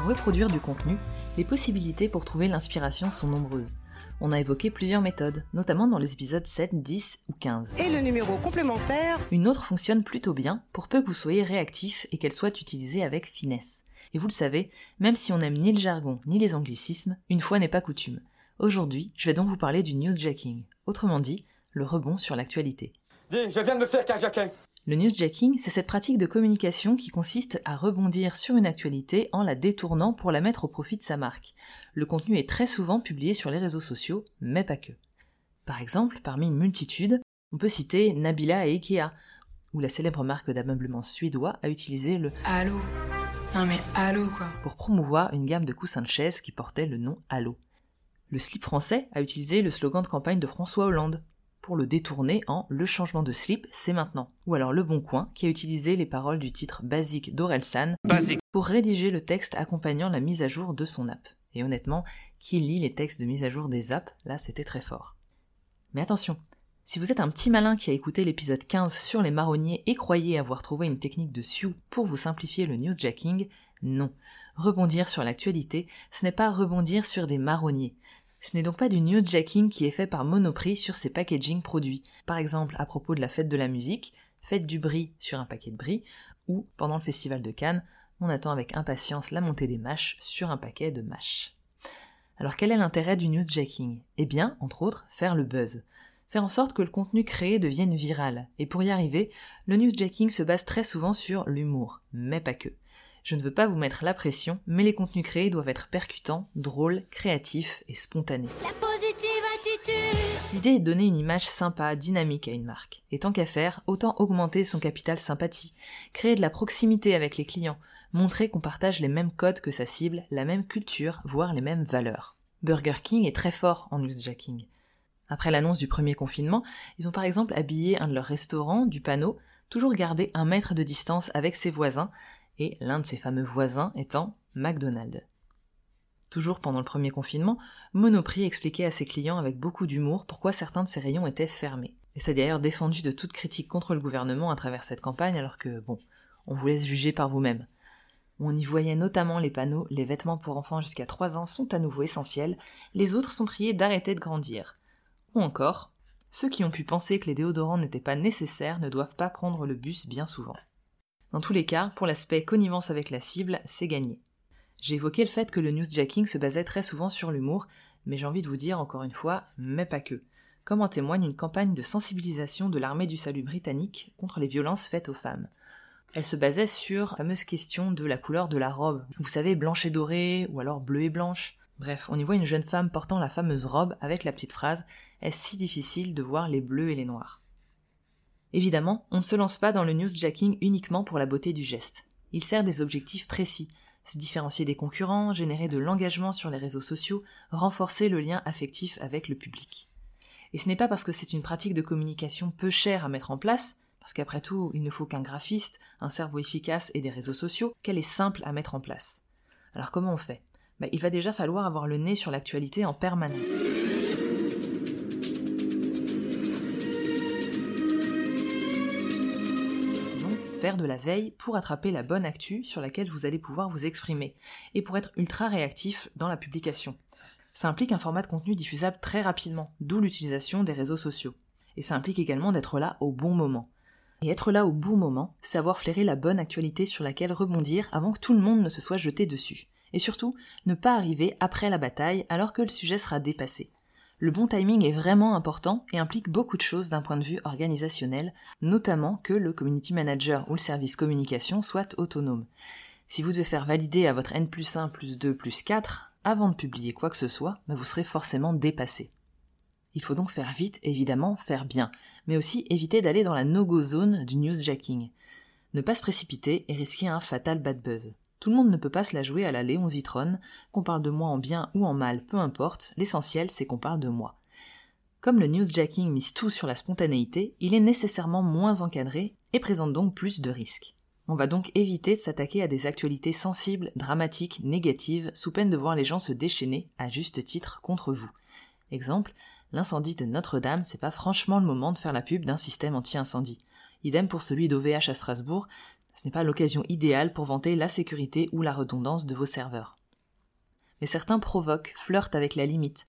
Quand on veut produire du contenu, les possibilités pour trouver l'inspiration sont nombreuses. On a évoqué plusieurs méthodes, notamment dans les épisodes 7, 10 ou 15. Et le numéro complémentaire Une autre fonctionne plutôt bien, pour peu que vous soyez réactif et qu'elle soit utilisée avec finesse. Et vous le savez, même si on n'aime ni le jargon ni les anglicismes, une fois n'est pas coutume. Aujourd'hui, je vais donc vous parler du newsjacking, autrement dit, le rebond sur l'actualité. Dis, je viens de me faire carjacking. Le newsjacking, c'est cette pratique de communication qui consiste à rebondir sur une actualité en la détournant pour la mettre au profit de sa marque. Le contenu est très souvent publié sur les réseaux sociaux, mais pas que. Par exemple, parmi une multitude, on peut citer Nabila et Ikea, où la célèbre marque d'ameublement suédois a utilisé le Allô Non mais allô quoi pour promouvoir une gamme de coussins de chaise qui portait le nom Allo. Le slip français a utilisé le slogan de campagne de François Hollande pour le détourner en Le changement de slip, c'est maintenant. Ou alors Le Bon Coin, qui a utilisé les paroles du titre basique d'Orelsan pour rédiger le texte accompagnant la mise à jour de son app. Et honnêtement, qui lit les textes de mise à jour des apps, là c'était très fort. Mais attention, si vous êtes un petit malin qui a écouté l'épisode 15 sur les marronniers et croyez avoir trouvé une technique de Sioux pour vous simplifier le newsjacking, non. Rebondir sur l'actualité, ce n'est pas rebondir sur des marronniers. Ce n'est donc pas du newsjacking qui est fait par Monoprix sur ses packaging produits. Par exemple, à propos de la fête de la musique, faites du brie sur un paquet de brie, ou pendant le festival de Cannes, on attend avec impatience la montée des mâches sur un paquet de mâches. Alors quel est l'intérêt du newsjacking? Eh bien, entre autres, faire le buzz. Faire en sorte que le contenu créé devienne viral. Et pour y arriver, le newsjacking se base très souvent sur l'humour, mais pas que. Je ne veux pas vous mettre la pression, mais les contenus créés doivent être percutants, drôles, créatifs et spontanés. La positive attitude. L'idée est de donner une image sympa, dynamique à une marque. Et tant qu'à faire, autant augmenter son capital sympathie, créer de la proximité avec les clients, montrer qu'on partage les mêmes codes que sa cible, la même culture, voire les mêmes valeurs. Burger King est très fort en newsjacking. Après l'annonce du premier confinement, ils ont par exemple habillé un de leurs restaurants du panneau toujours garder un mètre de distance avec ses voisins, et l'un de ses fameux voisins étant McDonald's. Toujours pendant le premier confinement, Monoprix expliquait à ses clients avec beaucoup d'humour pourquoi certains de ses rayons étaient fermés. Et s'est d'ailleurs défendu de toute critique contre le gouvernement à travers cette campagne alors que, bon, on vous laisse juger par vous-même. On y voyait notamment les panneaux Les vêtements pour enfants jusqu'à 3 ans sont à nouveau essentiels, les autres sont priés d'arrêter de grandir. Ou encore, ceux qui ont pu penser que les déodorants n'étaient pas nécessaires ne doivent pas prendre le bus bien souvent. Dans tous les cas, pour l'aspect connivence avec la cible, c'est gagné. J'ai évoqué le fait que le newsjacking se basait très souvent sur l'humour, mais j'ai envie de vous dire encore une fois, mais pas que. Comme en témoigne une campagne de sensibilisation de l'armée du salut britannique contre les violences faites aux femmes. Elle se basait sur la fameuse question de la couleur de la robe. Vous savez, blanche et dorée, ou alors bleue et blanche. Bref, on y voit une jeune femme portant la fameuse robe avec la petite phrase Est-ce si difficile de voir les bleus et les noirs? Évidemment, on ne se lance pas dans le newsjacking uniquement pour la beauté du geste. Il sert des objectifs précis, se différencier des concurrents, générer de l'engagement sur les réseaux sociaux, renforcer le lien affectif avec le public. Et ce n'est pas parce que c'est une pratique de communication peu chère à mettre en place, parce qu'après tout, il ne faut qu'un graphiste, un cerveau efficace et des réseaux sociaux, qu'elle est simple à mettre en place. Alors comment on fait? Bah, Il va déjà falloir avoir le nez sur l'actualité en permanence. De la veille pour attraper la bonne actu sur laquelle vous allez pouvoir vous exprimer, et pour être ultra réactif dans la publication. Ça implique un format de contenu diffusable très rapidement, d'où l'utilisation des réseaux sociaux. Et ça implique également d'être là au bon moment. Et être là au bon moment, c'est avoir flairé la bonne actualité sur laquelle rebondir avant que tout le monde ne se soit jeté dessus. Et surtout, ne pas arriver après la bataille alors que le sujet sera dépassé. Le bon timing est vraiment important et implique beaucoup de choses d'un point de vue organisationnel, notamment que le community manager ou le service communication soit autonome. Si vous devez faire valider à votre N plus 1 plus 2 plus 4 avant de publier quoi que ce soit, ben vous serez forcément dépassé. Il faut donc faire vite, évidemment, faire bien, mais aussi éviter d'aller dans la no-go zone du newsjacking. Ne pas se précipiter et risquer un fatal bad buzz. Tout le monde ne peut pas se la jouer à la Léon Zitron, qu'on parle de moi en bien ou en mal, peu importe, l'essentiel c'est qu'on parle de moi. Comme le newsjacking mise tout sur la spontanéité, il est nécessairement moins encadré et présente donc plus de risques. On va donc éviter de s'attaquer à des actualités sensibles, dramatiques, négatives, sous peine de voir les gens se déchaîner, à juste titre, contre vous. Exemple, l'incendie de Notre-Dame, c'est pas franchement le moment de faire la pub d'un système anti-incendie. Idem pour celui d'OVH à Strasbourg, Ce n'est pas l'occasion idéale pour vanter la sécurité ou la redondance de vos serveurs. Mais certains provoquent, flirtent avec la limite.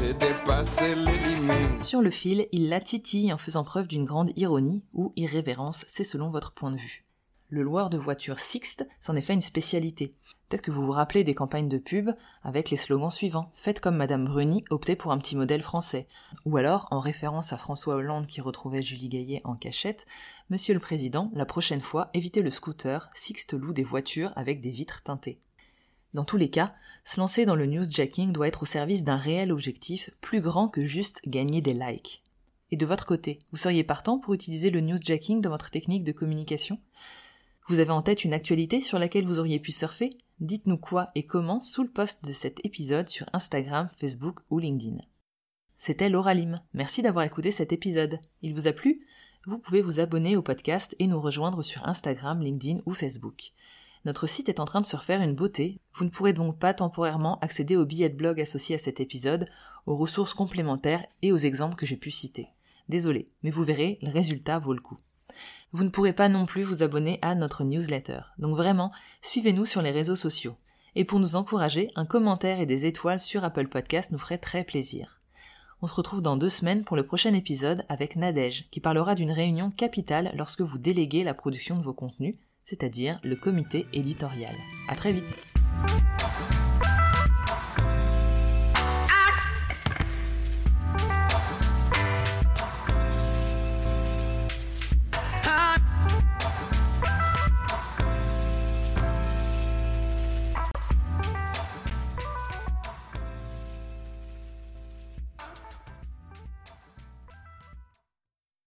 J'ai dépassé les limites. Sur le fil, ils la titillent en faisant preuve d'une grande ironie ou irrévérence, c'est selon votre point de vue. Le loueur de voitures Sixte s'en est fait une spécialité. Peut-être que vous vous rappelez des campagnes de pub avec les slogans suivants. Faites comme Madame Bruni, optez pour un petit modèle français. Ou alors, en référence à François Hollande qui retrouvait Julie Gaillet en cachette, Monsieur le Président, la prochaine fois, évitez le scooter, Sixte loue des voitures avec des vitres teintées. Dans tous les cas, se lancer dans le newsjacking doit être au service d'un réel objectif plus grand que juste gagner des likes. Et de votre côté, vous seriez partant pour utiliser le newsjacking dans votre technique de communication? Vous avez en tête une actualité sur laquelle vous auriez pu surfer? Dites-nous quoi et comment sous le post de cet épisode sur Instagram, Facebook ou LinkedIn. C'était Laura Lim. Merci d'avoir écouté cet épisode. Il vous a plu? Vous pouvez vous abonner au podcast et nous rejoindre sur Instagram, LinkedIn ou Facebook. Notre site est en train de se refaire une beauté. Vous ne pourrez donc pas temporairement accéder aux billets de blog associés à cet épisode, aux ressources complémentaires et aux exemples que j'ai pu citer. Désolé, mais vous verrez, le résultat vaut le coup. Vous ne pourrez pas non plus vous abonner à notre newsletter. Donc vraiment, suivez-nous sur les réseaux sociaux. Et pour nous encourager, un commentaire et des étoiles sur Apple Podcast nous ferait très plaisir. On se retrouve dans deux semaines pour le prochain épisode avec Nadège, qui parlera d'une réunion capitale lorsque vous déléguez la production de vos contenus, c'est-à-dire le comité éditorial. À très vite!